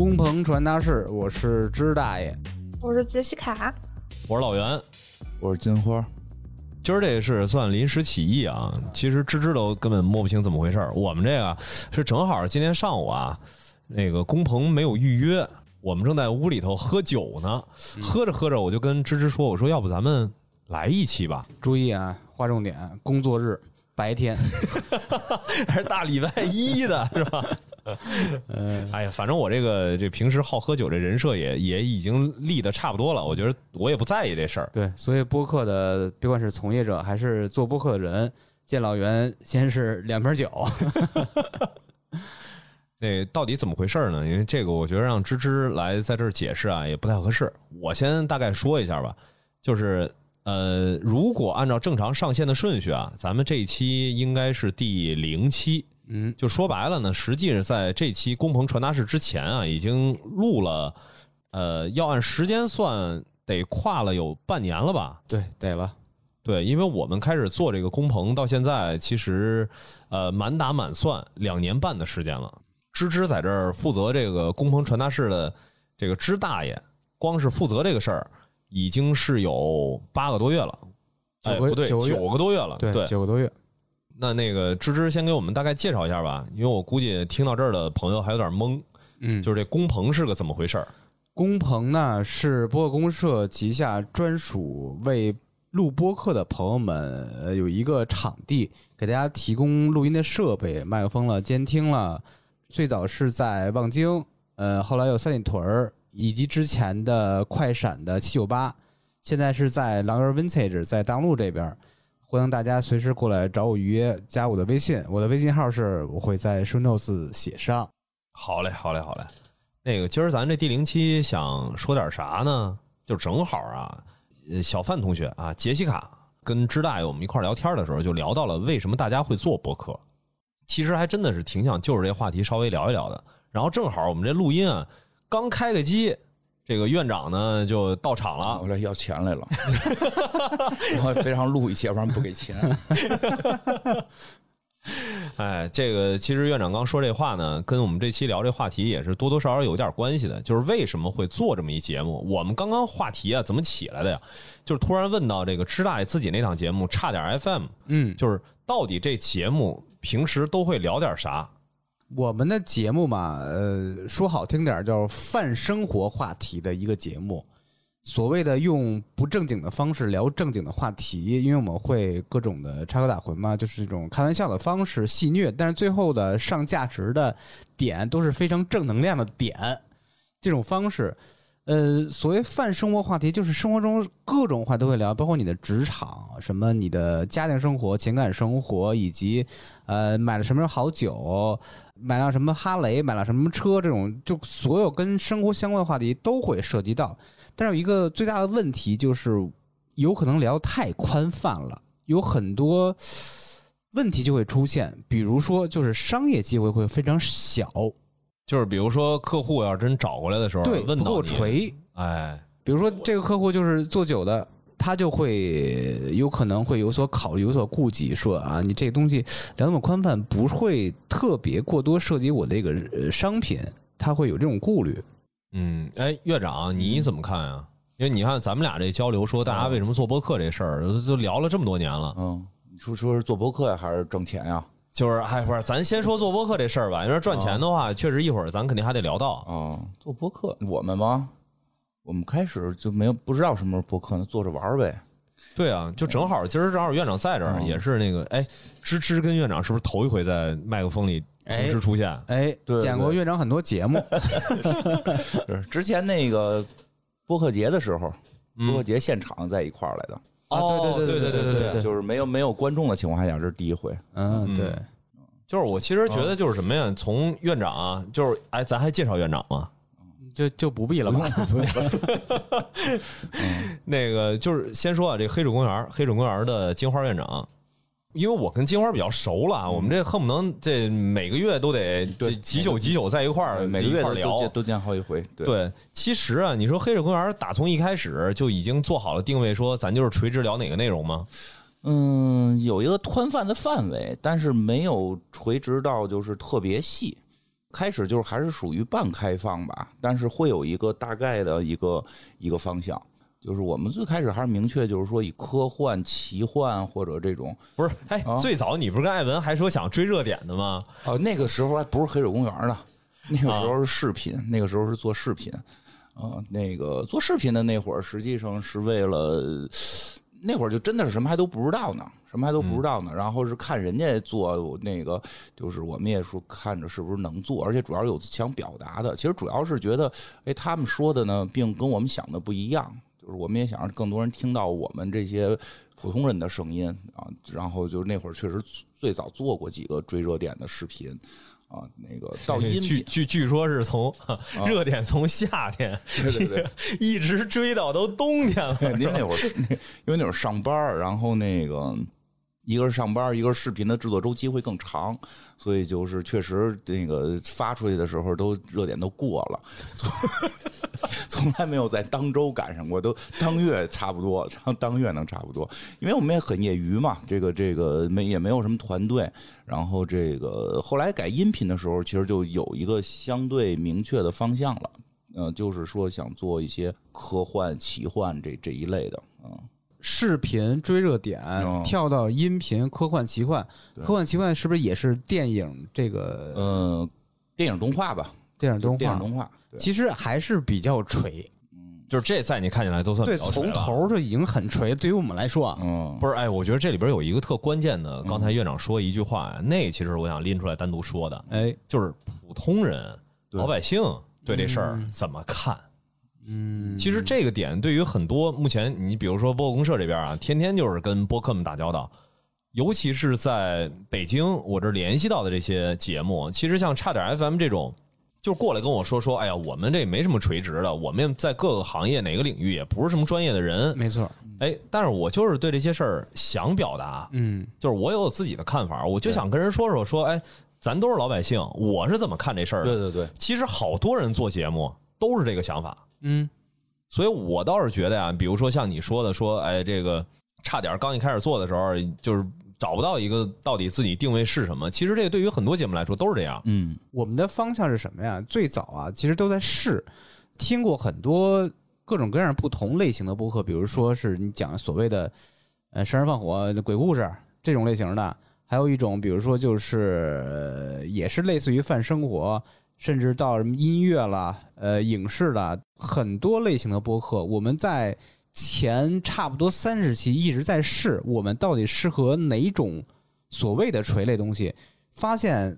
工棚传达室，我是芝大爷。我是杰西卡，我是老袁，我是金花。今儿这个是算临时起意啊，其实芝芝都根本摸不清怎么回事儿。我们这个是正好今天上午啊，那个工棚没有预约，我们正在屋里头喝酒呢，喝着喝着我就跟芝芝说：“我说要不咱们来一期吧，注意啊，划重点，工作日白天。还是大礼拜一的是吧？”嗯，哎呀，反正我这个这平时好喝酒这人设也也已经立的差不多了，我觉得我也不在意这事儿。对，所以播客的，别管是从业者还是做播客的人，见老袁先是两瓶酒。那到底怎么回事呢？因为这个，我觉得让芝芝来在这儿解释啊，也不太合适。我先大概说一下吧，就是呃，如果按照正常上线的顺序啊，咱们这一期应该是第零期。嗯，就说白了呢，实际是在这期工棚传达室之前啊，已经录了，呃，要按时间算，得跨了有半年了吧？对，得了。对，因为我们开始做这个工棚到现在，其实呃，满打满算两年半的时间了。芝芝在这儿负责这个工棚传达室的这个芝大爷，光是负责这个事儿，已经是有八个多月了。九个不对，九个多月了。对，九个多月。那那个芝芝先给我们大概介绍一下吧，因为我估计听到这儿的朋友还有点懵，嗯，就是这工棚是个怎么回事儿？工棚呢是播客公社旗下专属为录播客的朋友们有一个场地，给大家提供录音的设备、麦克风了、监听了。最早是在望京，呃，后来有三里屯儿，以及之前的快闪的七九八，现在是在狼人 Vintage 在大陆这边。欢迎大家随时过来找我预约，加我的微信，我的微信号是我会在 show notes 写上。好嘞，好嘞，好嘞。那个今儿咱这第零期想说点啥呢？就正好啊，小范同学啊，杰西卡跟支大爷我们一块聊天的时候，就聊到了为什么大家会做播客。其实还真的是挺想就着这话题稍微聊一聊的。然后正好我们这录音啊，刚开个机。这个院长呢就到场了，我来要钱来了，然后非常录一些，不然不给钱。哎，这个其实院长刚说这话呢，跟我们这期聊这话题也是多多少少有点关系的。就是为什么会做这么一节目？我们刚刚话题啊怎么起来的呀？就是突然问到这个支大爷自己那档节目差点 FM，嗯，就是到底这节目平时都会聊点啥？我们的节目嘛，呃，说好听点叫泛生活话题的一个节目。所谓的用不正经的方式聊正经的话题，因为我们会各种的插科打诨嘛，就是这种开玩笑的方式戏谑，但是最后的上价值的点都是非常正能量的点。这种方式。呃，所谓泛生活话题，就是生活中各种话都会聊，包括你的职场、什么你的家庭生活、情感生活，以及呃买了什么好酒，买了什么哈雷，买了什么车，这种就所有跟生活相关的话题都会涉及到。但是有一个最大的问题就是，有可能聊太宽泛了，有很多问题就会出现，比如说就是商业机会会非常小。就是比如说，客户要真找过来的时候，对，不够锤，哎，比如说这个客户就是做酒的，他就会有可能会有所考虑、有所顾忌，说啊，你这个东西聊那么宽泛，不会特别过多涉及我这个商品，他会有这种顾虑。嗯，哎，院长你怎么看啊？因为你看咱们俩这交流，说大家为什么做播客这事儿，都聊了这么多年了。嗯，你说说是做播客呀，还是挣钱呀？就是，哎，不是，咱先说做播客这事儿吧。因为赚钱的话，确实一会儿咱肯定还得聊到啊。做播客，我们吗？我们开始就没有不知道什么时候播客呢，做着玩呗。对啊，就正好今儿正好院长在这儿，也是那个，哎，芝芝跟院长是不是头一回在麦克风里同时出现？哎，对见过院长很多节目，是之前那个播客节的时候，播客节现场在一块儿来的。哦，对对对对对对，就是没有没有观众的情况下，这是第一回。嗯，对，就是我其实觉得就是什么呀？从院长啊，就是哎，咱还介绍院长吗？就就不必了吧。那个就是先说啊，这黑水公园，黑水公园的金花院长。因为我跟金花比较熟了，我们这恨不能这每个月都得对几宿几宿在一块儿，每个月聊，都见好几回。对，其实啊，你说黑水公园打从一开始就已经做好了定位，说咱就是垂直聊哪个内容吗？嗯，有一个宽泛的范围，但是没有垂直到就是特别细。开始就是还是属于半开放吧，但是会有一个大概的一个一个方向。就是我们最开始还是明确，就是说以科幻、奇幻或者这种，不是？哎，啊最早你不是跟艾文还说想追热点的吗？哦，那个时候还不是黑水公园呢，那个时候是视频，那个时候是做视频，啊、那个做视频的那会儿，实际上是为了，那会儿就真的是什么还都不知道呢，什么还都不知道呢，然后是看人家做那个，就是我们也说看着是不是能做，而且主要有想表达的，其实主要是觉得，哎，他们说的呢，并跟我们想的不一样，就是我们也想让更多人听到我们这些普通人的声音啊，然后就那会儿确实最早做过几个追热点的视频啊，那个到音，据据据说是从热点从夏天对对对，一直追到都冬天了。您那会儿因为那会儿上班儿，然后那个一个是上班，一个是视频的制作周期会更长，所以就是确实那个发出去的时候都热点都过了，从来没有在当周赶上过，都当月差不多，然后当月能差不多，因为我们也很业余嘛，这个这个没也没有什么团队，然后这个后来改音频的时候，其实就有一个相对明确的方向了。嗯、就是说想做一些科幻、奇幻这这一类的，嗯，视频追热点，哦。跳到音频科幻奇幻，科幻奇幻是不是也是电影这个？呃，电影动画吧，电影动画？电影动画，其实还是比较锤，就是这在你看起来都算对，从头就已经很锤。对于我们来说啊，嗯，不是，哎，我觉得这里边有一个特关键的，刚才院长说一句话呀，那其实我想拎出来单独说的，哎，就是普通人、老百姓对这事儿怎么看。嗯，其实这个点对于很多目前你比如说播客公社这边啊，天天就是跟播客们打交道，尤其是在北京我这联系到的这些节目，其实像差点 FM 这种，就过来跟我说说，哎呀，我们这没什么垂直的，我们在各个行业哪个领域也不是什么专业的人，没错，哎，但是我就是对这些事儿想表达，嗯，就是我有自己的看法，我就想跟人说说说，哎，咱都是老百姓，我是怎么看这事儿的？对对对，其实好多人做节目都是这个想法，嗯，所以我倒是觉得呀，比如说像你说的，说哎，这个差点刚一开始做的时候，就是找不到一个到底自己定位是什么。其实这个对于很多节目来说都是这样。嗯我们的方向是什么呀？最早啊，其实都在试，听过很多各种各样不同类型的播客，比如说是你讲所谓的呃杀人放火、鬼故事这种类型的，还有一种比如说就是、呃也是类似于泛生活，甚至到什么音乐啦、呃影视啦，很多类型的播客，我们在前差不多三十期一直在试，我们到底适合哪种所谓的垂类东西，发现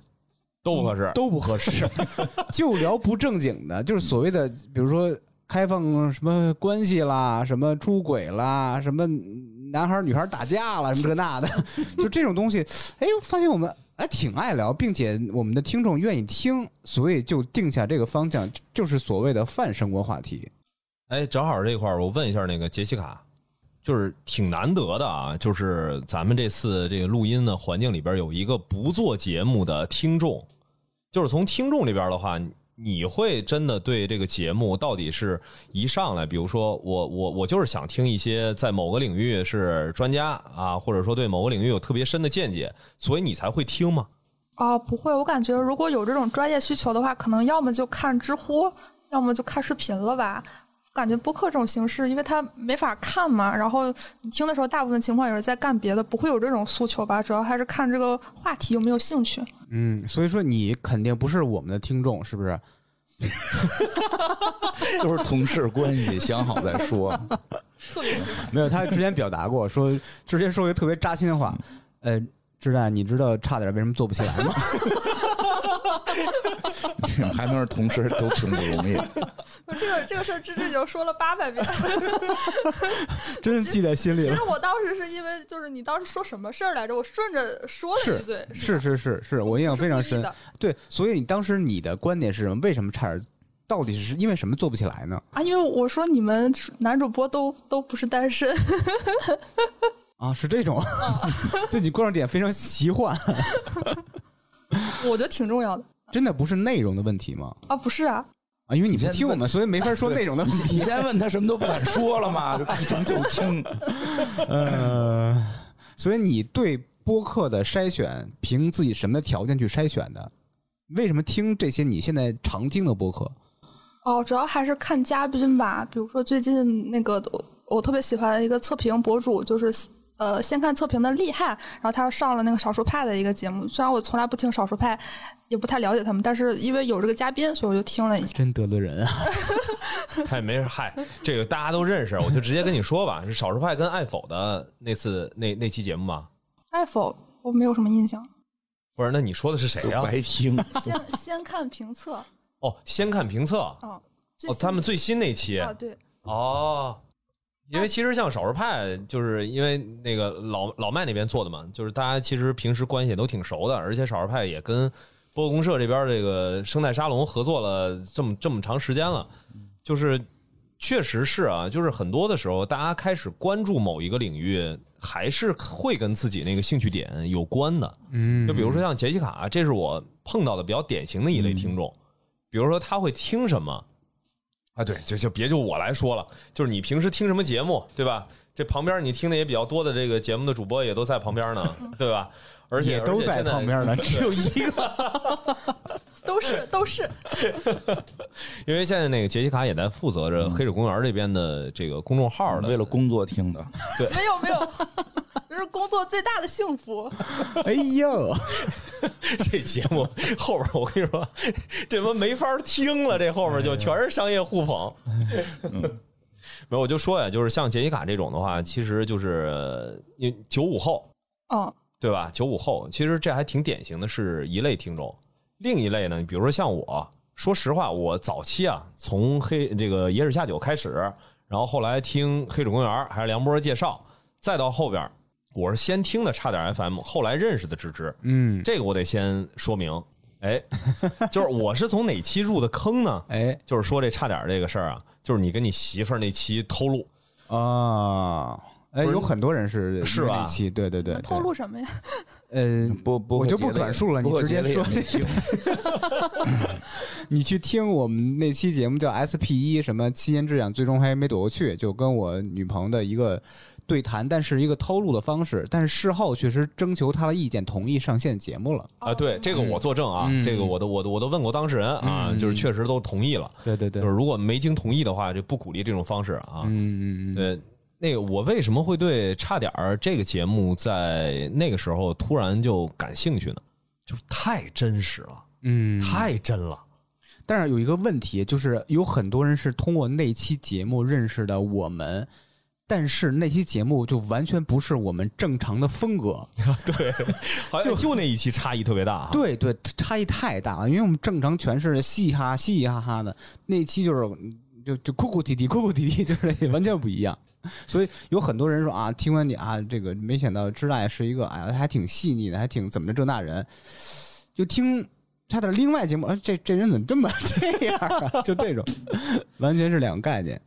都不合适，都不合适，就聊不正经的，就是所谓的，比如说开放什么关系啦，什么出轨啦，什么男孩女孩打架了，什么这那的，就这种东西，哎，我发现我们还挺爱聊，并且我们的听众愿意听，所以就定下这个方向，就是所谓的泛生活话题。哎，正好这块儿我问一下那个杰西卡，就是挺难得的啊，就是咱们这次这个录音的环境里边有一个不做节目的听众，就是从听众里边的话，你会真的对这个节目到底是一上来，比如说我我我就是想听一些在某个领域是专家啊，或者说对某个领域有特别深的见解，所以你才会听吗？哦，不会，我感觉如果有这种专业需求的话，可能要么就看知乎，要么就看视频了吧。感觉播客这种形式，因为它没法看嘛，然后你听的时候，大部分情况也是在干别的，不会有这种诉求吧？主要还是看这个话题有没有兴趣。嗯，所以说你肯定不是我们的听众，是不是？都是同事关系，想好再说。特别。没有，他之前表达过，说之前说一个特别扎心的话，呃，志战，你知道差点为什么做不起来吗？还能是同事，都挺不容易。这个这个事儿，芝芝已经说了八百遍。真是记在心里了其实。我当时是因为，就是你当时说什么事儿来着，我顺着说了一嘴，是是是是，我印象非常深。对，所以你当时你的观点是什么？为什么差点？到底是因为什么做不起来呢？啊，因为我说你们男主播都都不是单身，啊，是这种，对你观众点非常奇幻，我觉得挺重要的真的不是内容的问题吗？啊，不是啊，啊，因为你不听我们，所以没法说内容的问题你。先问他什么都不敢说了嘛，就一听。呃，所以你对播客的筛选，凭自己什么条件去筛选的？为什么听这些你现在常听的播客？哦，主要还是看嘉宾吧。比如说最近那个我我特别喜欢的一个测评博主，就是呃先看测评的厉害，然后他上了那个少数派的一个节目。虽然我从来不听少数派，也不太了解他们，但是因为有这个嘉宾，所以我就听了一下。真得罪人啊！嗨，没事，嗨，这个大家都认识，我就直接跟你说吧，是少数派跟爱否的那次那那期节目吗？爱否我没有什么印象。不是，那你说的是谁呀、白听。先先看评测，哦，先看评测，哦，他们最新那期，啊对，哦，因为其实像少数派，就是因为那个老老麦那边做的嘛，就是大家其实平时关系也都挺熟的，而且少数派也跟播客公社这边这个生态沙龙合作了这么这么长时间了，就是确实是啊，就是很多的时候大家开始关注某一个领域，还是会跟自己那个兴趣点有关的。嗯就比如说像杰西卡，这是我碰到的比较典型的一类听众。比如说他会听什么啊？对，就就别就我来说了，就是你平时听什么节目，对吧？这旁边你听的也比较多的这个节目的主播也都在旁边呢，对吧？而且也都在旁边呢，只有一个。都 是都是，因为现在那个杰西卡也在负责着黑水公园这边的这个公众号的，为了工作听的，对没有没有，这是工作最大的幸福。哎呦，这节目后边我跟你说，这他妈没法听了，这后边就全是商业互捧。没有，我就说呀，就是像杰西卡这种的话，其实就是因为九五后，嗯，对吧？九五后，其实这还挺典型的，是一类听众。另一类呢，比如说像我，说实话，我早期啊，从黑这个野史下酒开始，然后后来听黑水公园，还是梁波介绍，再到后边，我是先听的差点 FM，后来认识的芝芝。嗯，这个我得先说明，哎，就是我是从哪期入的坑呢？哎就是说这差点这个事儿啊，就是你跟你媳妇儿那期偷录，啊，哎，有很多人是是吧那期，对对对，对透露什么呀？呃，不不，我就不转述了你直接说不听。你去听我们那期节目叫 SP 一什么七年之痒，最终还没躲过去，就跟我女朋友的一个对谈，但是一个偷录的方式，但是事后确实征求他的意见，同意上线节目了。啊，对，这个我作证啊，嗯这个我都我都我都问过当事人啊，嗯就是确实都同意了。对对对，就是如果没经同意的话，就不鼓励这种方式啊。嗯嗯嗯，对，那个我为什么会对差点儿这个节目在那个时候突然就感兴趣呢？就是太真实了，嗯，太真了。但是有一个问题，就是有很多人是通过那期节目认识的我们，但是那期节目就完全不是我们正常的风格。对，好像就那一期差异特别大啊。对对，差异太大了，因为我们正常全是嘻嘻哈嘻嘻哈哈的，那期就是就就哭哭啼啼，哭哭啼啼，就是完全不一样。所以有很多人说啊，听完你啊，这个没想到知大是一个哎呀，还挺细腻的，还挺怎么着这那人，就听差点另外节目，啊、这这人怎么这么这样啊？就这种，完全是两个概念。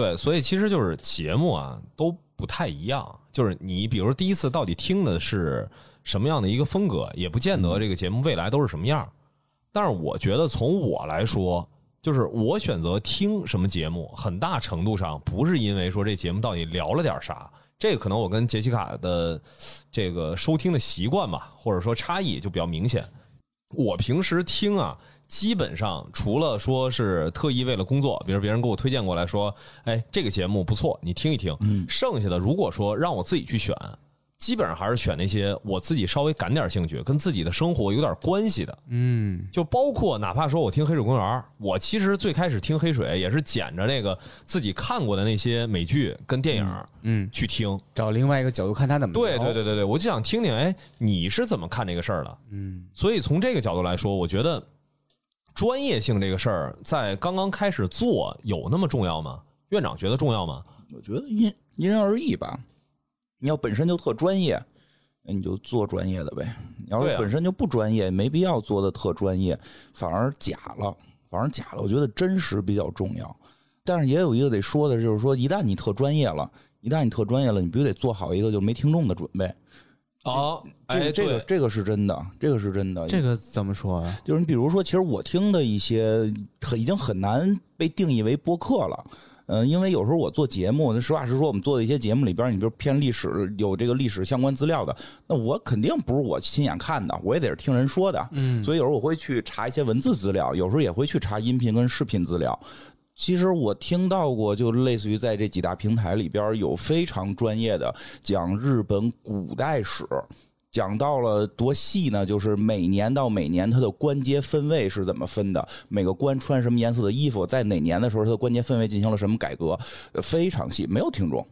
对，所以其实就是节目啊都不太一样。就是你比如说第一次到底听的是什么样的一个风格，也不见得这个节目未来都是什么样。但是我觉得从我来说，就是我选择听什么节目，很大程度上不是因为说这节目到底聊了点啥，这个可能我跟杰西卡的这个收听的习惯吧，或者说差异就比较明显。我平时听啊，基本上除了说是特意为了工作，比如别人给我推荐过来说，哎，这个节目不错，你听一听。剩下的如果说让我自己去选，基本上还是选那些我自己稍微感点兴趣、跟自己的生活有点关系的。嗯就包括哪怕说我听《黑水公园》，我其实最开始听《黑水》也是捡着那个自己看过的那些美剧跟电影嗯，去听。找另外一个角度看他怎么对对对对对，我就想听听，哎，你是怎么看这个事儿的？嗯所以从这个角度来说，我觉得专业性这个事儿在刚刚开始做有那么重要吗？院长觉得重要吗？我觉得因因人而异吧。你要本身就特专业，那你就做专业的呗。你要是本身就不专业，没必要做的特专业，反而假了，反而假了。我觉得真实比较重要。但是也有一个得说的，就是说，一旦你特专业了，一旦你特专业了，你必须得做好一个就没听众的准备。哦，哎，这个这个这个是真的，这个是真的。这个怎么说啊？就是你比如说，其实我听的一些很已经很难被定义为播客了。嗯，因为有时候我做节目，实话实说，我们做的一些节目里边，你比如偏历史有这个历史相关资料的，那我肯定不是我亲眼看的，我也得是听人说的。嗯，所以有时候我会去查一些文字资料，有时候也会去查音频跟视频资料。其实我听到过，就类似于在这几大平台里边有非常专业的讲日本古代史。讲到了多细呢？就是每年到每年它的关节分位是怎么分的？每个官穿什么颜色的衣服？在哪年的时候，它的关节分位进行了什么改革？非常细，没有听众，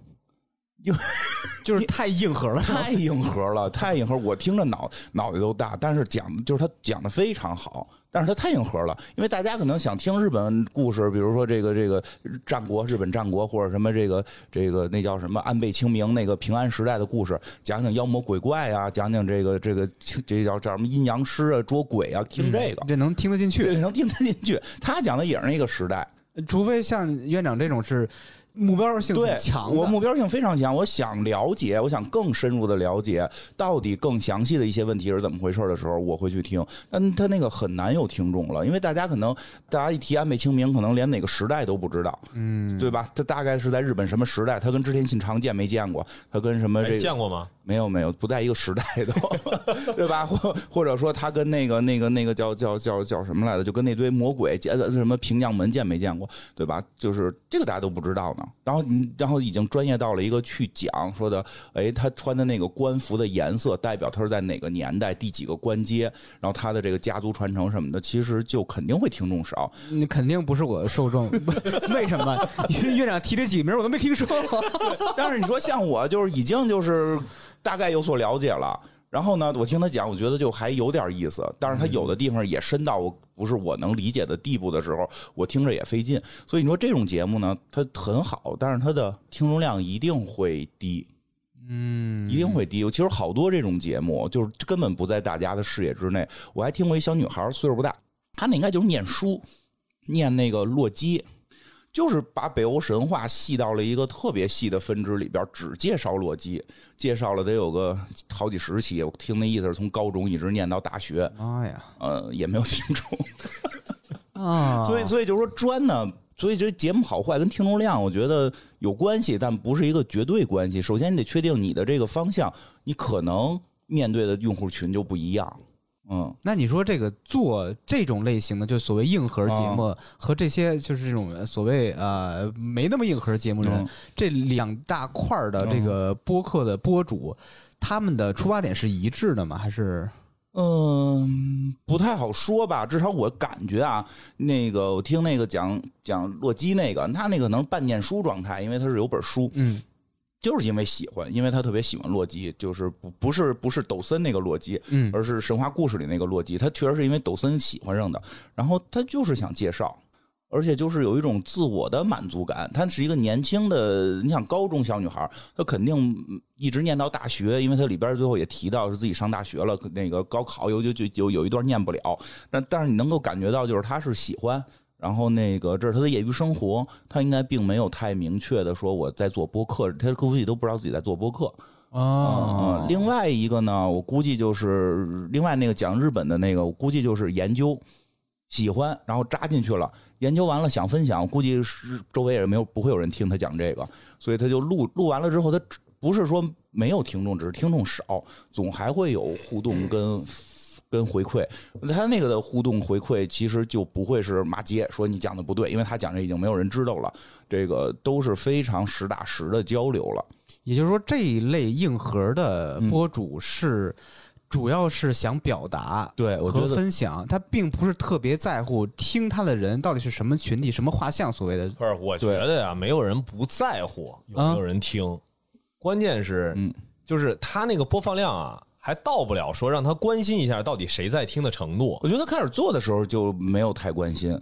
因为 就是太硬核了，太硬核了，太硬核。我听着脑脑袋都大，但是讲就是他讲的非常好。但是他太硬核了，因为大家可能想听日本故事，比如说这个这个战国、日本战国，或者什么这个这个那叫什么安倍晴明那个平安时代的故事，讲讲妖魔鬼怪啊，讲讲这个这个这叫叫什么阴阳师啊，捉鬼啊，听这个这能听得进去，能听得进去。他讲的也是那个时代，除非像院长这种是。目标性强，我目标性非常强。我想了解，我想更深入的了解到底更详细的一些问题是怎么回事的时候，我会去听。但他那个很难有听众了，因为大家可能大家一提安倍晴明，可能连哪个时代都不知道，嗯，对吧？他大概是在日本什么时代？他跟织田信长见没见过？他跟什么这见过吗？没有没有，不在一个时代都，对吧？或或者说他跟那个那个那个叫叫叫叫什么来着？就跟那堆魔鬼见什么平将门见没见过？对吧？就是这个大家都不知道呢。然后你然后已经专业到了一个去讲说的，哎，他穿的那个官服的颜色代表他是在哪个年代第几个官阶，然后他的这个家族传承什么的，其实就肯定会听众少。你肯定不是我的受众，为什么？院长提这几个名我都没听说过。但是你说像我，就是已经就是。大概有所了解了，然后呢，我听他讲，我觉得就还有点意思。但是他有的地方也深到不是我能理解的地步的时候，我听着也费劲。所以你说这种节目呢，它很好，但是它的听众量一定会低，嗯，一定会低。其实好多这种节目就是根本不在大家的视野之内。我还听过一小女孩，岁数不大，她那应该就是念书，念那个洛基。就是把北欧神话细到了一个特别细的分支里边，只介绍洛基，介绍了得有个好几十期。我听那意思是从高中一直念到大学。妈呀，呃，也没有听众啊。所以，所以就是说专呢，所以这节目好坏跟听众量，我觉得有关系，但不是一个绝对关系。首先，你得确定你的这个方向，你可能面对的用户群就不一样。嗯，那你说这个做这种类型的，就所谓硬核节目，和这些就是这种所谓呃没那么硬核节目人，这两大块的这个播客的播主，他们的出发点是一致的吗？还是嗯，不太好说吧。至少我感觉啊，那个我听那个讲讲洛基那个，他那个能半念书状态，因为他是有本书，嗯。就是因为喜欢，因为他特别喜欢洛基，就是不不是不是抖森那个洛基，嗯，而是神话故事里那个洛基。他确实是因为抖森喜欢上的，然后他就是想介绍，而且就是有一种自我的满足感。他是一个年轻的，你想高中小女孩，她肯定一直念到大学，因为她里边最后也提到是自己上大学了，那个高考有就就有有一段念不了，但但是你能够感觉到，就是她是喜欢。然后那个，这是他的业余生活，他应该并没有太明确的说我在做播客，他估计都不知道自己在做播客。啊，另外一个呢，我估计就是另外那个讲日本的那个，我估计就是研究，喜欢，然后扎进去了，研究完了想分享，估计是周围也没有不会有人听他讲这个，所以他就录录完了之后，他不是说没有听众，只是听众少，总还会有互动跟。跟回馈，他那个的互动回馈其实就不会是骂街，说你讲的不对，因为他讲这已经没有人知道了，这个都是非常实打实的交流了。也就是说，这一类硬核的播主是主要是想表达，对我觉得分享，他并不是特别在乎听他的人到底是什么群体、什么画像。所谓的不是，我觉得呀，没有人不在乎有没有人听，关键是，嗯，就是他那个播放量啊。还到不了说让他关心一下到底谁在听的程度。我觉得开始做的时候就没有太关心，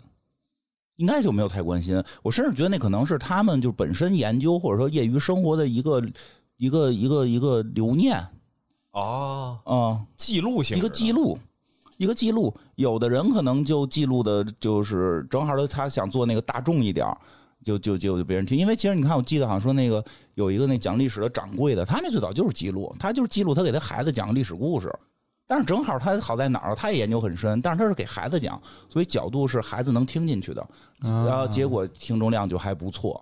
应该就没有太关心。我甚至觉得那可能是他们就本身研究或者说业余生活的一个一个一个一个留念啊啊，记录性一个记录，一个记录。有的人可能就记录的就是正好他想做那个大众一点就就就就别人听，因为其实你看，我记得好像说那个有一个那讲历史的掌柜的，他那最早就是记录，他就是记录他给他孩子讲历史故事。但是正好他好在哪儿，他也研究很深，但是他是给孩子讲，所以角度是孩子能听进去的，然后结果听众量就还不错。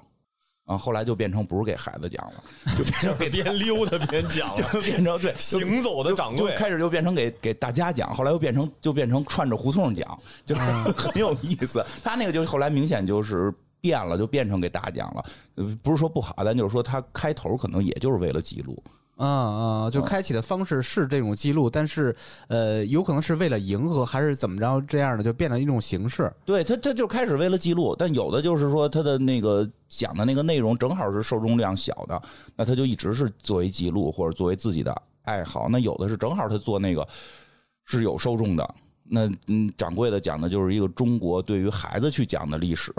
啊，后来就变成不是给孩子讲了，就变成给 边溜达边讲了，就变成对行走的掌柜。就开始就变成给给大家讲，后来又变成就变成串着胡同讲，就是很有意思。他那个就后来明显就是变了，就变成给大家讲了。呃不是说不好，咱就是说它开头可能也就是为了记录。啊啊，就开启的方式是这种记录，但是呃，有可能是为了迎合，还是怎么着这样的，就变成一种形式。对他，他就开始为了记录，但有的就是说他的那个讲的那个内容正好是受众量小的，那他就一直是作为记录或者作为自己的爱好。那有的是正好他做那个是有受众的，那嗯，掌柜的讲的就是一个中国对于孩子去讲的历史，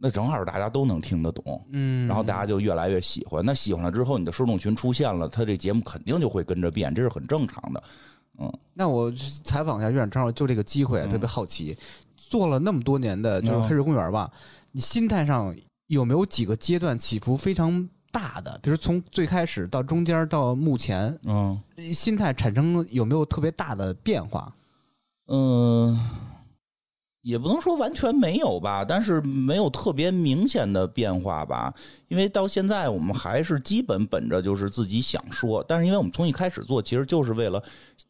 那正好大家都能听得懂，嗯，然后大家就越来越喜欢。那喜欢了之后，你的受众群出现了，他这节目肯定就会跟着变，这是很正常的。嗯那我采访一下院长，就这个机会，特别好奇，做了那么多年的就是嗯黑水公园吧，你心态上有没有几个阶段起伏非常大的？比如从最开始到中间到目前，嗯心态产生有没有特别大的变化？嗯，也不能说完全没有吧，但是没有特别明显的变化吧。因为到现在我们还是基本本着就是自己想说，但是因为我们从一开始做，其实就是为了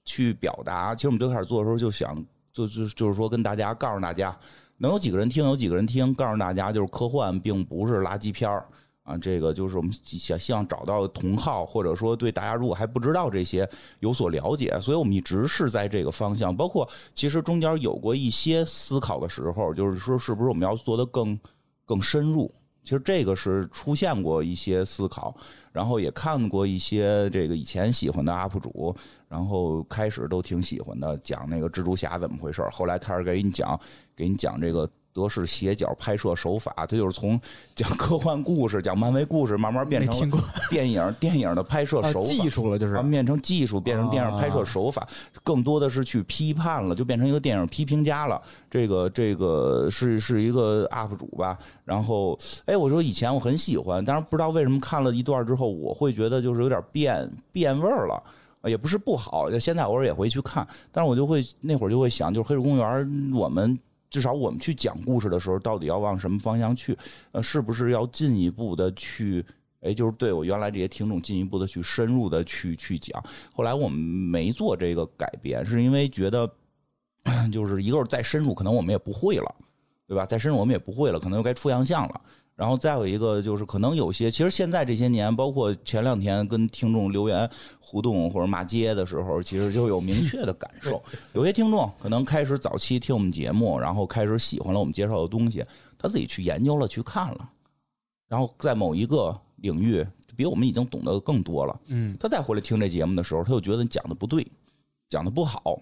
去表达。其实我们最开始做的时候就想，就就就是说跟大家告诉大家，能有几个人听有几个人听，告诉大家就是科幻并不是垃圾片儿。啊，这个就是我们想希望找到同好，或者说对大家如果还不知道这些有所了解，所以我们一直是在这个方向。包括其实中间有过一些思考的时候，就是说是不是我们要做的更更深入。其实这个是出现过一些思考，然后也看过一些这个以前喜欢的 UP 主，然后开始都挺喜欢的，讲那个蜘蛛侠怎么回事后来开始给你讲，给你讲这个德式斜角拍摄手法，它就是从讲科幻故事、讲漫威故事，慢慢变成 电影电影的拍摄啊手法。技术了就是啊，变成技术，变成电影拍摄手法，更多的是去批判了，就变成一个电影批评家了。这个这个是是一个 UP 主吧？然后，哎，我说以前我很喜欢，但是不知道为什么看了一段之后，我会觉得就是有点变变味儿了。啊也不是不好，现在偶尔也会去看，但是我就会那会儿就会想，就是黑水公园，我们至少我们去讲故事的时候，到底要往什么方向去？呃，是不是要进一步的去？哎，就是对我原来这些听众进一步的去深入的去去讲。后来我们没做这个改变，是因为觉得 就是一个是再深入，可能我们也不会了，对吧？再深入我们也不会了，可能又该出洋相了。然后再有一个就是，可能有些其实现在这些年，包括前两天跟听众留言互动或者骂街的时候，其实就有明确的感受。有些听众可能开始早期听我们节目，然后开始喜欢了我们介绍的东西，他自己去研究了、去看了，然后在某一个领域比我们已经懂得更多了。嗯，他再回来听这节目的时候，他就觉得你讲的不对，讲的不好。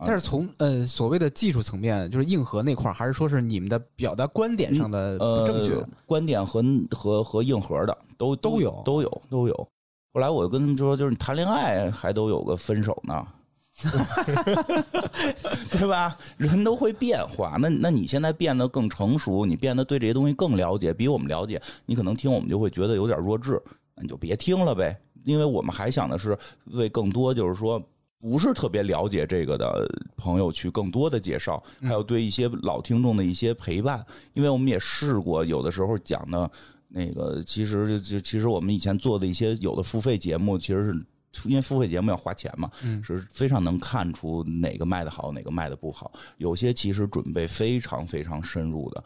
但是从呃所谓的技术层面，就是硬核那块儿，还是说是你们的表达观点上的呃，不正确？观点和和和硬核的都都有都有都有。后来我就跟他们说，就是你谈恋爱还都有个分手呢，对吧？人都会变化，那那你现在变得更成熟，你变得对这些东西更了解，比我们了解，你可能听我们就会觉得有点弱智，那你就别听了呗。因为我们还想的是为更多就是说。不是特别了解这个的朋友去更多的介绍，还有对一些老听众的一些陪伴，因为我们也试过，有的时候讲的，那个其实就就其实我们以前做的一些有的付费节目，其实是因为付费节目要花钱嘛，是非常能看出哪个卖的好，哪个卖的不好。有些其实准备非常非常深入的，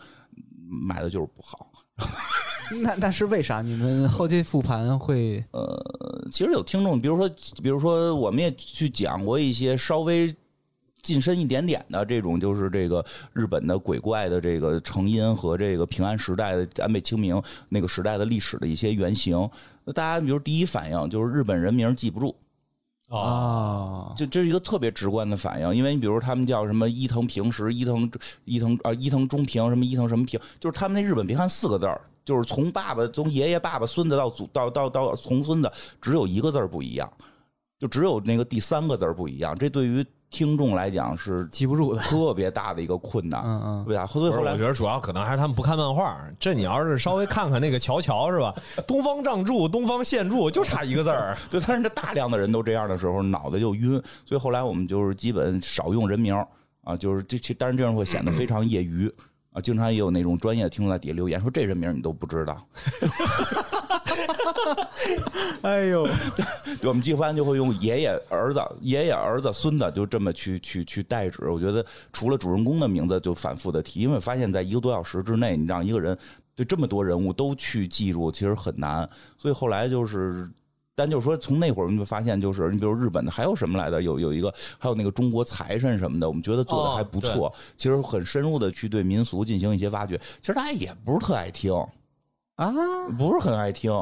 卖的就是不好。那那是为啥？你们后期复盘会呃，其实有听众，比如说，比如说，我们也去讲过一些稍微近身一点点的这种，就是这个日本的鬼怪的这个成因和这个平安时代的安倍晴明那个时代的历史的一些原型。大家比如第一反应就是日本人名记不住，啊？就这是一个特别直观的反应，因为你比如他们叫什么伊藤平时、伊藤伊藤啊、伊藤中平什么伊藤什么平，就是他们那日本别看四个字儿，就是从爸爸从爷爷爸爸孙子到祖到到到从孙子，只有一个字儿不一样，就只有那个第三个字儿不一样，这对于听众来讲是记不住的。特别大的一个困难，嗯嗯对吧？所以，后来我觉得主要可能还是他们不看漫画。这你要是稍微看看那个乔乔是吧？东方仗助、东方献助，就差一个字儿。对，但是这大量的人都这样的时候，脑袋就晕，所以后来我们就是基本少用人名儿啊，就是这其，当然这样会显得非常业余啊，经常也有那种专业的听众在底下留言说这人名你都不知道，哈哈哈哎呦，我们一般就会用爷爷、儿子、爷爷、儿子、孙子，就这么去去去代指。我觉得除了主人公的名字，就反复的提，因为发现在一个多小时之内，你让一个人对这么多人物都去记住，其实很难。所以后来就是。但就是说，从那会儿我们就发现，就是你比如日本的还有什么来的，有有一个，还有那个中国财神什么的，我们觉得做的还不错。其实很深入的去对民俗进行一些挖掘，其实大家也不是特爱听啊，不是很爱听。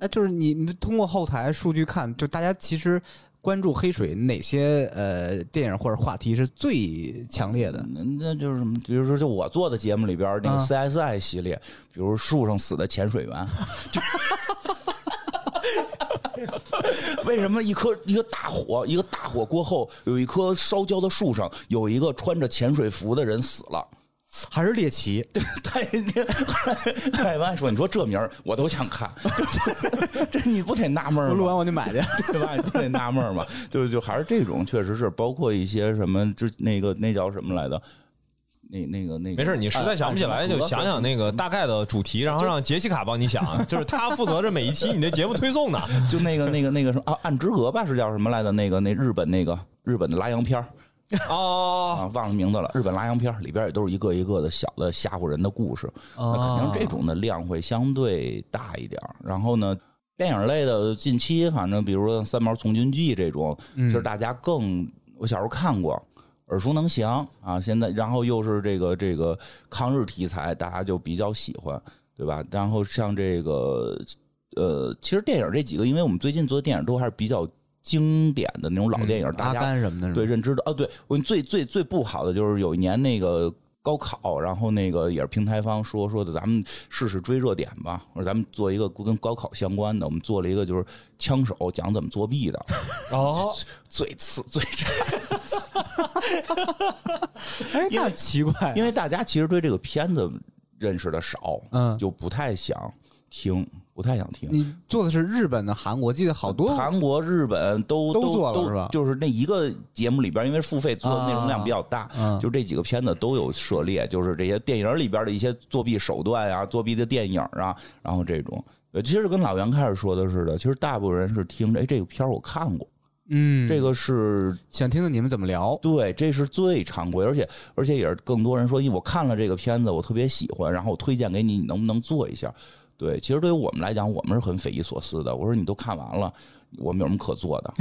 哎，就是你们通过后台数据看，就大家其实关注黑水哪些呃电影或者话题是最强烈的？嗯那就是什么？比如说，就我做的节目里边那个啊 CSI 系列，比如树上死的潜水员，就 为什么一颗一个大火，一个大火过后，有一棵烧焦的树上有一个穿着潜水服的人死了？还是猎奇？对，太太湾说：“你说这名儿我都想看，这 这你不得纳闷儿吗？录完我就买去。对吧？你不得纳闷儿吗？就就还是这种，确实是包括一些什么，就那个那叫什么来的？那那个那个，没事，你实在想不起来就想想那个大概的主题，然后让杰西卡帮你想，就是他负责着每一期你的节目推送呢。就那个那个那个什么啊，暗之阁吧，是叫什么来的？那个那日本那个日本的拉洋片儿哦，啊，忘了名字了。日本拉洋片里边也都是一个一个的小的吓唬人的故事，那肯定这种的量会相对大一点儿。然后呢，电影类的近期反正比如说《三毛从军记》这种，就是大家更我小时候看过。耳熟能详啊！现在，然后又是这个这个抗日题材，大家就比较喜欢，对吧？然后像这个呃，其实电影这几个，因为我们最近做的电影都还是比较经典的那种老电影，大家甘什么的，对，认知的。啊，对我最最最不好的就是有一年那个高考，然后那个也是平台方说说的，咱们试试追热点吧，或者咱们做一个跟高考相关的，我们做了一个就是枪手讲怎么作弊的，哦，最次最差，哎，那奇怪，因为大家其实对这个片子认识的少，嗯。就不太想听，不太想听。你做的是日本的、韩国，我记得好多韩国、日本都都做了是吧就是那一个节目里边，因为付费做的内容量比较大，嗯就这几个片子都有涉猎，就是这些电影里边的一些作弊手段啊、作弊的电影啊，然后这种。呃，其实跟老袁开始说的似的，其实大部分人是听着，哎，这个片儿我看过，嗯，这个是想听听你们怎么聊。对，这是最常规，而且而且也是更多人说，因为我看了这个片子，我特别喜欢，然后我推荐给你，你能不能做一下？对，其实对于我们来讲，我们是很匪夷所思的。我说你都看完了，我们有什么可做的？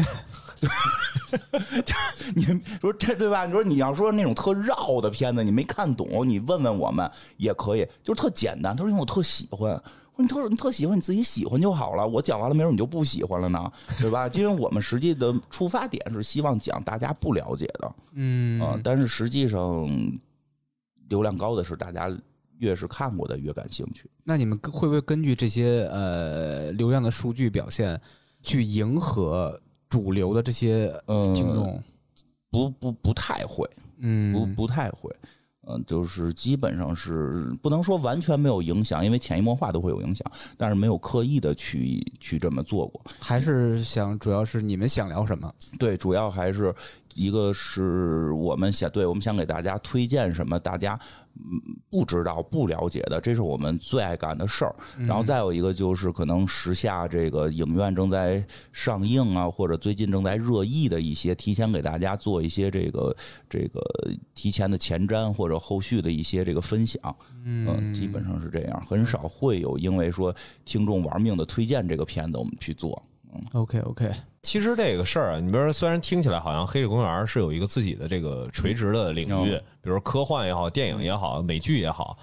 你说这对吧？你说你要说那种特绕的片子，你没看懂，你问问我们也可以，就是特简单。他说因为我特喜欢。我说你特你特喜欢，你自己喜欢就好了。我讲完了，没准你就不喜欢了呢，对吧？因为我们实际的出发点是希望讲大家不了解的，嗯啊，但是实际上流量高的是大家越是看过的越感兴趣。那你们会不会根据这些呃流量的数据表现，去迎合主流的这些嗯听众？不不不太会，嗯，不不太会，嗯、就是基本上是不能说完全没有影响，因为潜移默化都会有影响，但是没有刻意的去去这么做过。还是想主要是你们想聊什么？对，主要还是一个是我们想对我们想给大家推荐什么，大家嗯不知道不了解的，这是我们最爱干的事儿。然后再有一个就是可能时下这个影院正在上映啊，或者最近正在热议的一些，提前给大家做一些这个这个提前的前瞻或者后续的一些这个分享。嗯，基本上是这样，很少会有因为说听众玩命的推荐这个片子我们去做。嗯 OK OK，其实这个事儿啊，你比如说，虽然听起来好像《黑水公园》是有一个自己的这个垂直的领域，嗯比如科幻也好，电影也好，美剧也好，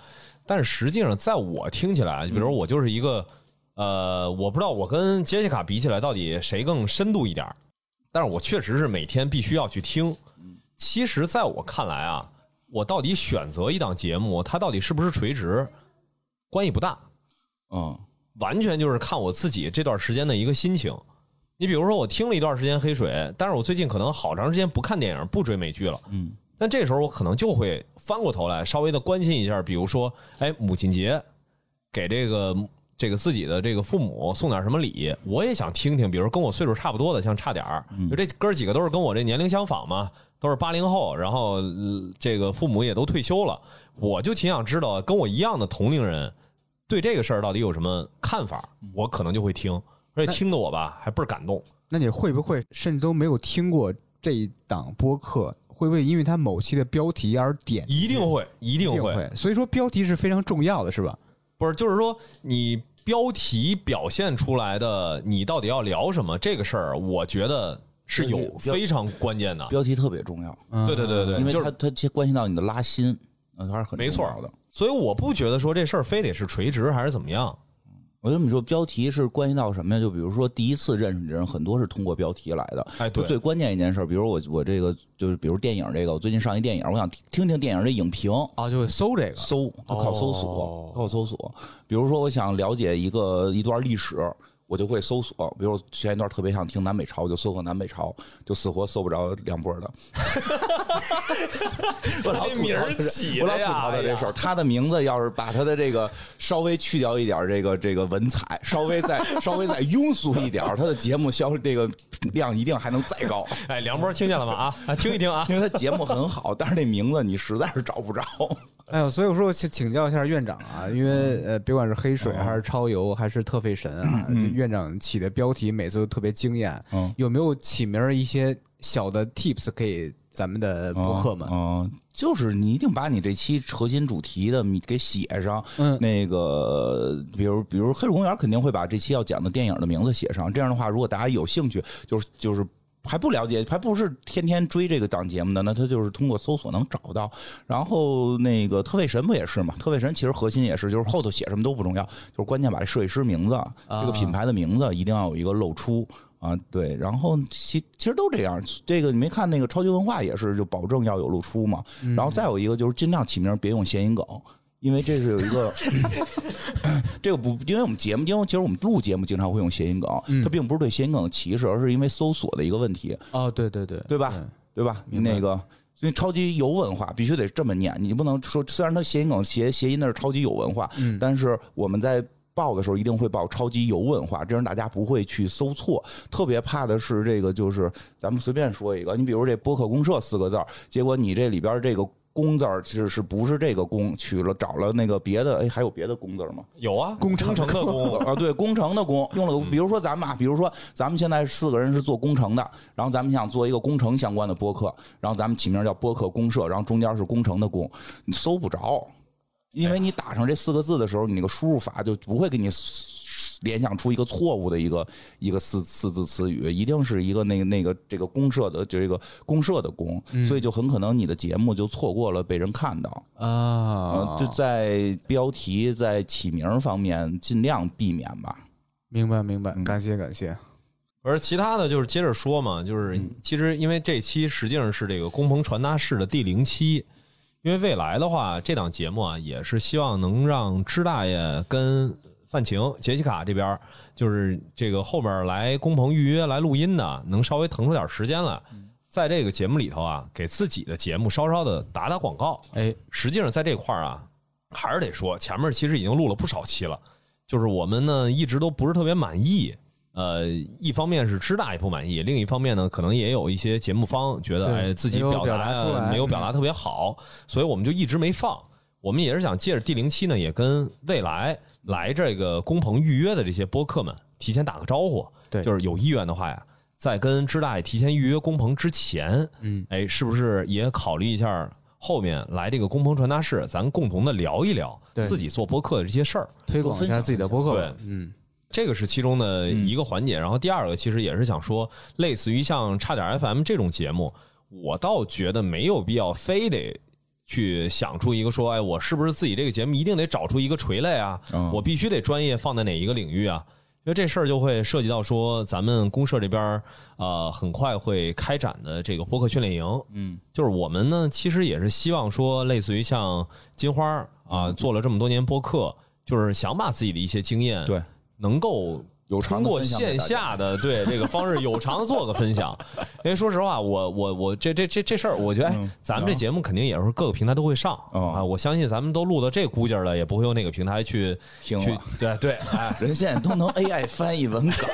但是实际上，在我听起来，比如说我就是一个，呃，我不知道我跟杰西卡比起来到底谁更深度一点儿，但是我确实是每天必须要去听。其实，在我看来啊，我到底选择一档节目，它到底是不是垂直，关系不大。嗯完全就是看我自己这段时间的一个心情。你比如说，我听了一段时间黑水，但是我最近可能好长时间不看电影、不追美剧了。嗯但这时候我可能就会翻过头来，稍微的关心一下，比如说，哎，母亲节给这个这个自己的这个父母送点什么礼，我也想听听，比如跟我岁数差不多的，像差点儿，就这哥几个都是跟我这年龄相仿嘛，都是八零后，然后、呃这个父母也都退休了，我就挺想知道跟我一样的同龄人对这个事儿到底有什么看法，我可能就会听，而且听得我吧还倍儿感动。那你会不会甚至都没有听过这一档播客？会不会因为它某期的标题而点？一定会，一定会。所以说标题是非常重要的，是吧？不是，就是说你标题表现出来的，你到底要聊什么这个事儿，我觉得是有非常关键的。标题特别重要，对对对对，就是因为它它其实关系到你的拉新，嗯，它是很没错的。所以我不觉得说这事儿非得是垂直还是怎么样。我跟你说，标题是关系到什么呀？就比如说第一次认识你的人，很多是通过标题来的。哎，对，最关键一件事，比如我我这个就是比如电影这个，我最近上一电影，我想听听电影的影评，啊，就会搜这个。搜，它靠搜索哦，靠搜索。比如说，我想了解一个一段历史，我就会搜索。比如前一段特别想听南北朝，我就搜索南北朝，就死活搜不着梁波的。我老吐槽他我老吐槽他这事儿。他的名字要是把他的这个稍微去掉一点这个这个文采，稍微再稍微再庸俗一点，他的节目销这个量一定还能再高。哎，梁波听见了吗？啊，啊听一听啊。因为他节目很好，但是那名字你实在是找不着。哎呦，所以我说我请请教一下院长啊，因为呃，别管是黑水还是超游还是特费神啊，这院长起的标题每次都特别惊艳。嗯有没有起名儿一些小的 tips 可以咱们的博客们？嗯，就是你一定把你这期核心主题的你给写上。嗯那个，比如比如黑水公园肯定会把这期要讲的电影的名字写上。这样的话，如果大家有兴趣，就是就是。还不了解，还不是天天追这个档节目的，那他就是通过搜索能找到。然后那个特费神不也是嘛？特费神其实核心也是，就是后头写什么都不重要，就是关键把这设计师名字、这个品牌的名字一定要有一个露出。啊，对，然后其其实都这样。这个你没看那个超级文化也是，就保证要有露出嘛。然后再有一个就是尽量起名别用谐音梗，因为这是有一个，这个不，因为我们节目，因为其实我们录节目经常会用谐音梗，它并不是对谐音梗的歧视，而是因为搜索的一个问题，哦，对对对，对吧？对吧？那个。所以超级有文化必须得这么念，你不能说虽然它谐音梗谐谐音那是超级有文化，嗯但是我们在报的时候一定会报超级有文化，这样大家不会去搜错。特别怕的是这个，就是咱们随便说一个，你比如这播客公社四个字儿，结果你这里边这个。公字儿是是不是这个工取了找了那个别的？哎，还有别的工字吗？有啊，工程程的工，啊，对，工程的工用了个，比如说咱们啊，比如说咱们现在四个人是做工程的，然后咱们想做一个工程相关的播客，然后咱们起名叫播客公社，然后中间是工程的工，你搜不着，因为你打上这四个字的时候，你那个输入法就不会给你联想出一个错误的一个一个四四字词语，一定是一个那个那个这个公社的就这个公社的公，所以就很可能你的节目就错过了被人看到。啊呃，，就在标题在起名方面尽量避免吧。明白明白，感谢感谢。而其他的就是接着说嘛，就是其实因为这期实际上是这个工棚传达室的第零期，因为未来的话，这档节目啊也是希望能让支大爷跟范晴、杰西卡这边，就是这个后面来工棚预约来录音的，能稍微腾出点时间来，在这个节目里头啊，给自己的节目稍稍的打打广告。哎，实际上在这块儿啊，还是得说，前面其实已经录了不少期了，就是我们呢一直都不是特别满意。呃，一方面是知大也不满意，另一方面呢，可能也有一些节目方觉得，对哎，自己表达没有表达特别好，所以我们就一直没放。我们也是想借着第零期呢，也跟未来来这个工棚预约的这些播客们提前打个招呼。对就是有意愿的话呀，在跟知大爷提前预约工棚之前，嗯，哎，是不是也考虑一下后面来这个工棚传达室，咱共同的聊一聊对自己做播客的这些事儿。推广一下自己的播客对。嗯，这个是其中的一个环节。然后第二个其实也是想说，类似于像差点 FM 这种节目，我倒觉得没有必要非得。去想出一个说，哎，我是不是自己这个节目一定得找出一个垂类啊？嗯。我必须得专业放在哪一个领域啊？因为这事儿就会涉及到说，咱们公社这边儿呃很快会开展的这个播客训练营，嗯，就是我们呢，其实也是希望说，类似于像金花啊，做了这么多年播客，就是想把自己的一些经验，对，能够有偿的通过线下的对这个方式有偿的做个分享，因为说实话，我我我这这这这事儿，我觉得咱们这节目肯定也是各个平台都会上哦啊，我相信咱们都录到这估计了，也不会用那个平台去去听了。对对，哎，人现在都能 AI 翻译文稿，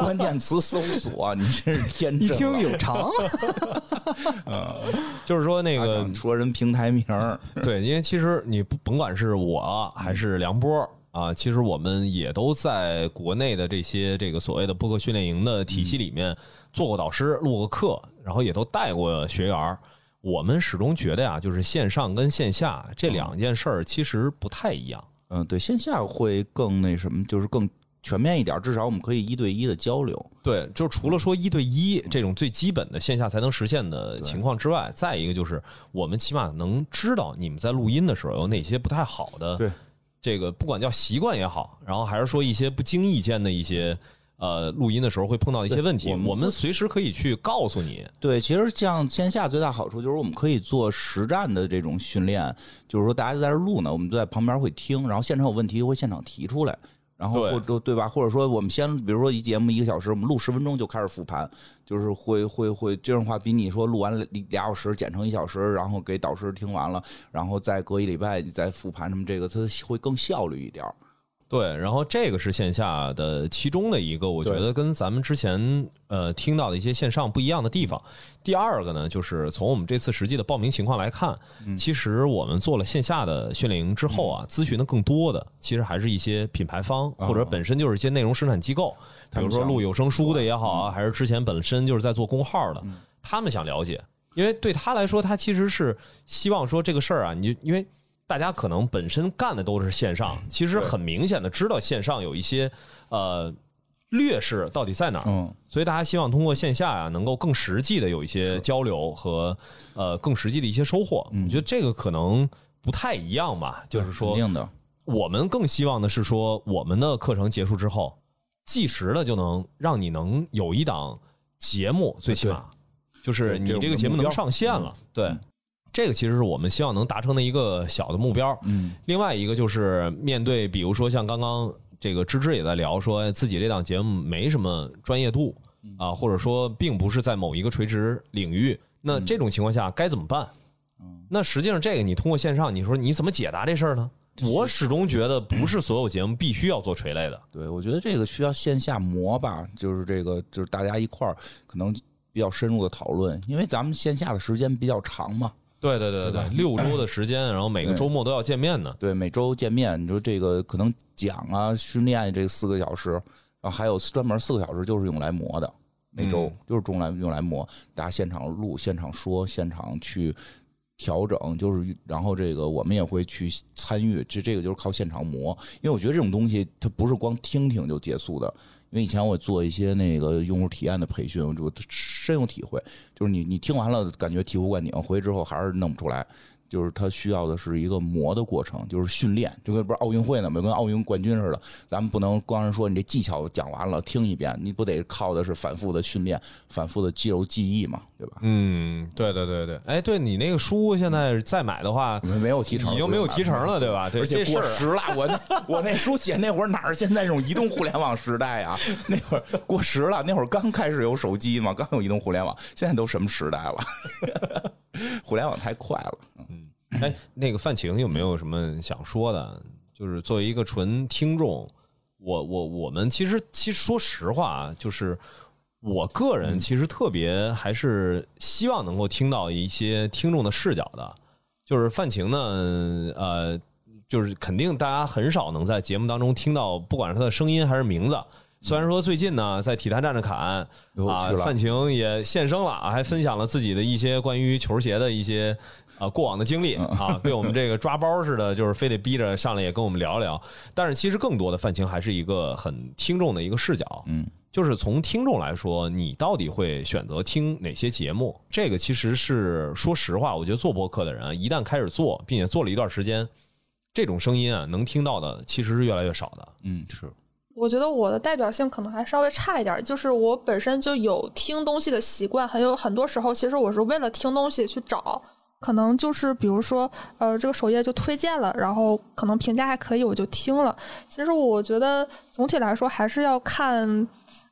关键词搜索，你真是天真一了。听有偿 就是说那个想说人平台名儿，对，因为其实你不甭管是我还是梁波啊，其实我们也都在国内的这些这个所谓的播客训练营的体系里面做过导师、录过课，然后也都带过学员儿。我们始终觉得呀，就是线上跟线下这两件事儿其实不太一样。嗯，对，线下会更那什么，就是更全面一点，至少我们可以一对一的交流。对，就除了说一对一这种最基本的线下才能实现的情况之外，再一个就是我们起码能知道你们在录音的时候有哪些不太好的，对，这个不管叫习惯也好，然后还是说一些不经意间的一些呃录音的时候会碰到一些问题，我们我们随时可以去告诉你。对，其实像线下最大好处就是我们可以做实战的这种训练，就是说大家就在这录呢，我们就在旁边会听，然后现场有问题会现场提出来，然后或者对吧？或者说我们先，比如说一节目一个小时，我们录十分钟就开始复盘，就是会会会这样的话，比你说录完俩小时剪成一小时，然后给导师听完了，然后再隔一礼拜你再复盘什么这个，它会更效率一点儿。对，然后这个是线下的其中的一个，我觉得跟咱们之前呃听到的一些线上不一样的地方。第二个呢，就是从我们这次实际的报名情况来看，其实我们做了线下的训练营之后啊，咨询的更多的其实还是一些品牌方或者本身就是一些内容生产机构，比如说录有声书的也好啊，还是之前本身就是在做公号的，他们想了解，因为对他来说，他其实是希望说这个事儿啊，你就因为。大家可能本身干的都是线上，其实很明显的知道线上有一些呃劣势到底在哪儿，嗯，所以大家希望通过线下啊、能够更实际的有一些交流和呃更实际的一些收获。我觉得这个可能不太一样吧，就是说肯定的，我们更希望的是说，我们的课程结束之后，计时的就能让你能有一档节目，最起码就是你这个节目能上线了。对，这个其实是我们希望能达成的一个小的目标。嗯，另外一个就是面对，比如说像刚刚这个芝芝也在聊，说自己这档节目没什么专业度啊，或者说并不是在某一个垂直领域，那这种情况下该怎么办？那实际上这个你通过线上，你说你怎么解答这事儿呢？我始终觉得不是所有节目必须要做垂类的。对，我觉得这个需要线下磨吧，就是这个，就是大家一块儿可能比较深入的讨论，因为咱们线下的时间比较长嘛，对对对对，六周的时间，然后每个周末都要见面呢。对，每周见面，你说这个可能讲啊、训练这四个小时，然后还有专门四个小时就是用来磨的，每周、嗯。就是用来用来磨，大家现场录、现场说、现场去调整，就是然后这个我们也会去参与，这这个就是靠现场磨，因为我觉得这种东西它不是光听听就结束的。因为以前我做一些那个用户体验的培训，我就深有体会。就是你你听完了，感觉醍醐灌顶，回去之后还是弄不出来。就是它需要的是一个磨的过程，就是训练，就跟不是奥运会呢嘛，跟奥运冠军似的。咱们不能光是说你这技巧讲完了听一遍，你不得靠的是反复的训练、反复的肌肉记忆嘛，对吧？嗯，对对对对，哎，对你那个书现在再买的话，没有提成，已经没有提成了，对吧？对，而且过时了，我那 我那书写那会儿哪是现在这种移动互联网时代啊？那会儿过时了，那会儿刚开始有手机嘛，刚有移动互联网，现在都什么时代了？互联网太快了。嗯哎，那个范晴有没有什么想说的？就是作为一个纯听众，我我我们其实其实说实话啊，就是我个人其实特别还是希望能够听到一些听众的视角的。就是范晴呢，呃，就是肯定大家很少能在节目当中听到，不管是他的声音还是名字。虽然说最近呢，在体坛站着侃啊范晴也现身了，啊还分享了自己的一些关于球鞋的一些啊过往的经历啊，被我们这个抓包似的，就是非得逼着上来也跟我们聊聊。但是其实更多的范晴还是一个很听众的一个视角，嗯，就是从听众来说，你到底会选择听哪些节目？这个其实是说实话，我觉得做播客的人啊，一旦开始做，并且做了一段时间，这种声音啊，能听到的其实是越来越少的。嗯，是，我觉得我的代表性可能还稍微差一点儿，就是我本身就有听东西的习惯，很有很多时候其实我是为了听东西去找，可能就是比如说，呃，这个首页就推荐了，然后可能评价还可以，我就听了。其实我觉得总体来说还是要看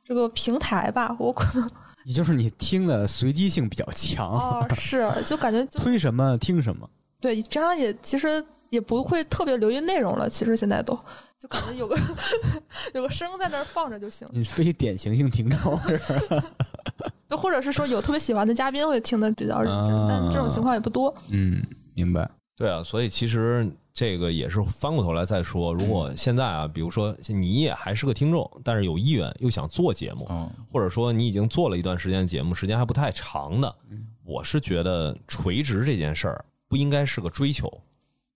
这个平台吧，我可能 也就是你听的随机性比较强，哦是，就感觉就推什么听什么。对，平常也其实也不会特别留意内容了，其实现在都就感觉有个 有个声在那儿放着就行，你非典型性听众是吧？就或者是说有特别喜欢的嘉宾会听的比较认真，啊但这种情况也不多。嗯，明白。对啊，所以其实这个也是翻过头来再说，如果现在啊，比如说你也还是个听众，但是有意愿又想做节目，嗯，或者说你已经做了一段时间节目，时间还不太长的，我是觉得垂直这件事儿不应该是个追求。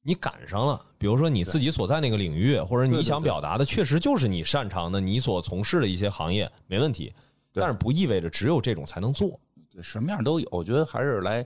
你赶上了，比如说你自己所在那个领域，或者你想表达的确实就是你擅长的，你所从事的一些行业，没问题。但是不意味着只有这种才能做对，什么样都有。我觉得还是来，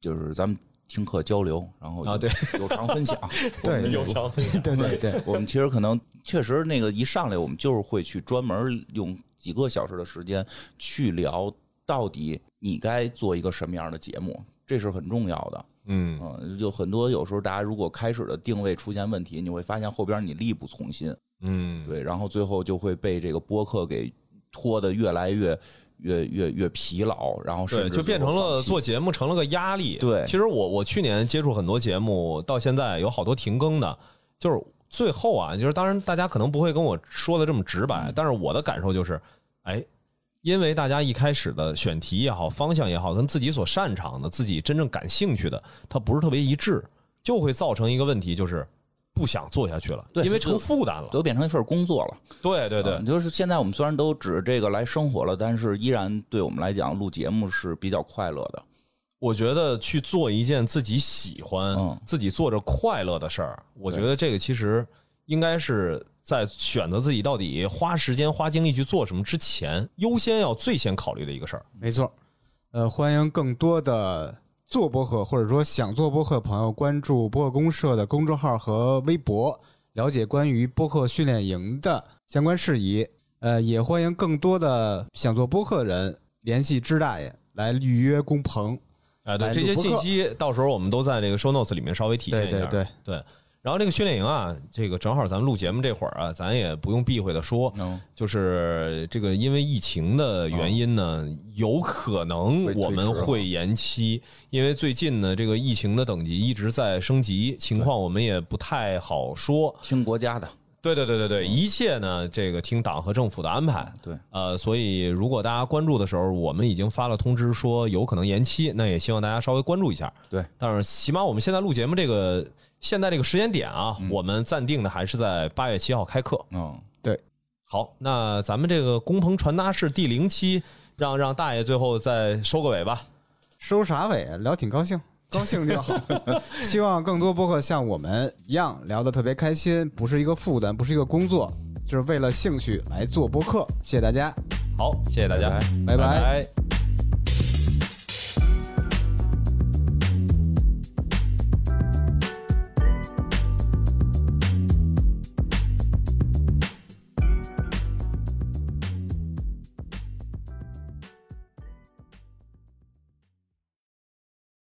就是咱们听课交流，然后啊。对，有偿分享。对有偿分享。对对对，我们其实可能确实那个一上来，我们就是会去专门用几个小时的时间去聊，到底你该做一个什么样的节目，这是很重要的。嗯，嗯，就很多有时候大家如果开始的定位出现问题，你会发现后边你力不从心，嗯，对，然后最后就会被这个播客给拖得越来越越越越疲劳，然后甚对，就变成了做节目成了个压力。对其实我我去年接触很多节目，到现在有好多停更的，就是最后啊，就是当然大家可能不会跟我说的这么直嗯白，但是我的感受就是，哎，因为大家一开始的选题也好，方向也好，跟自己所擅长的、自己真正感兴趣的，它不是特别一致，就会造成一个问题，就是不想做下去了，对因为成负担了。都变成一份工作了。对对对嗯，就是现在我们虽然都指这个来生活了，但是依然对我们来讲，录节目是比较快乐的。我觉得去做一件自己喜欢、嗯自己做着快乐的事儿，我觉得这个其实应该是在选择自己到底花时间、花精力去做什么之前，优先要最先考虑的一个事儿。没错。呃，欢迎更多的做播客或者说想做播客的朋友关注播客公社的公众号和微博，了解关于播客训练营的相关事宜。呃，也欢迎更多的想做播客的人联系支大爷来预约工棚。啊，对，这些信息到时候我们都在这个 show notes 里面稍微体现一下。对对对对然后这个训练营啊，这个正好咱们录节目这会儿啊，咱也不用避讳的说，嗯，就是这个因为疫情的原因呢，有可能我们会延期，因为最近呢这个疫情的等级一直在升级，情况我们也不太好说。听国家的，对对对对对，一切呢这个听党和政府的安排。对，呃，所以如果大家关注的时候，我们已经发了通知说有可能延期，那也希望大家稍微关注一下。对，但是起码我们现在录节目这个现在这个时间点啊，我们暂定的还是在八月七号开课。嗯，对好，那咱们这个工棚传达室第零期，让让大爷最后再收个尾吧。收啥尾啊？聊挺高兴，高兴就好。希望更多播客像我们一样聊得特别开心，不是一个负担，不是一个工作，就是为了兴趣来做播客。谢谢大家，好，谢谢大家，拜拜拜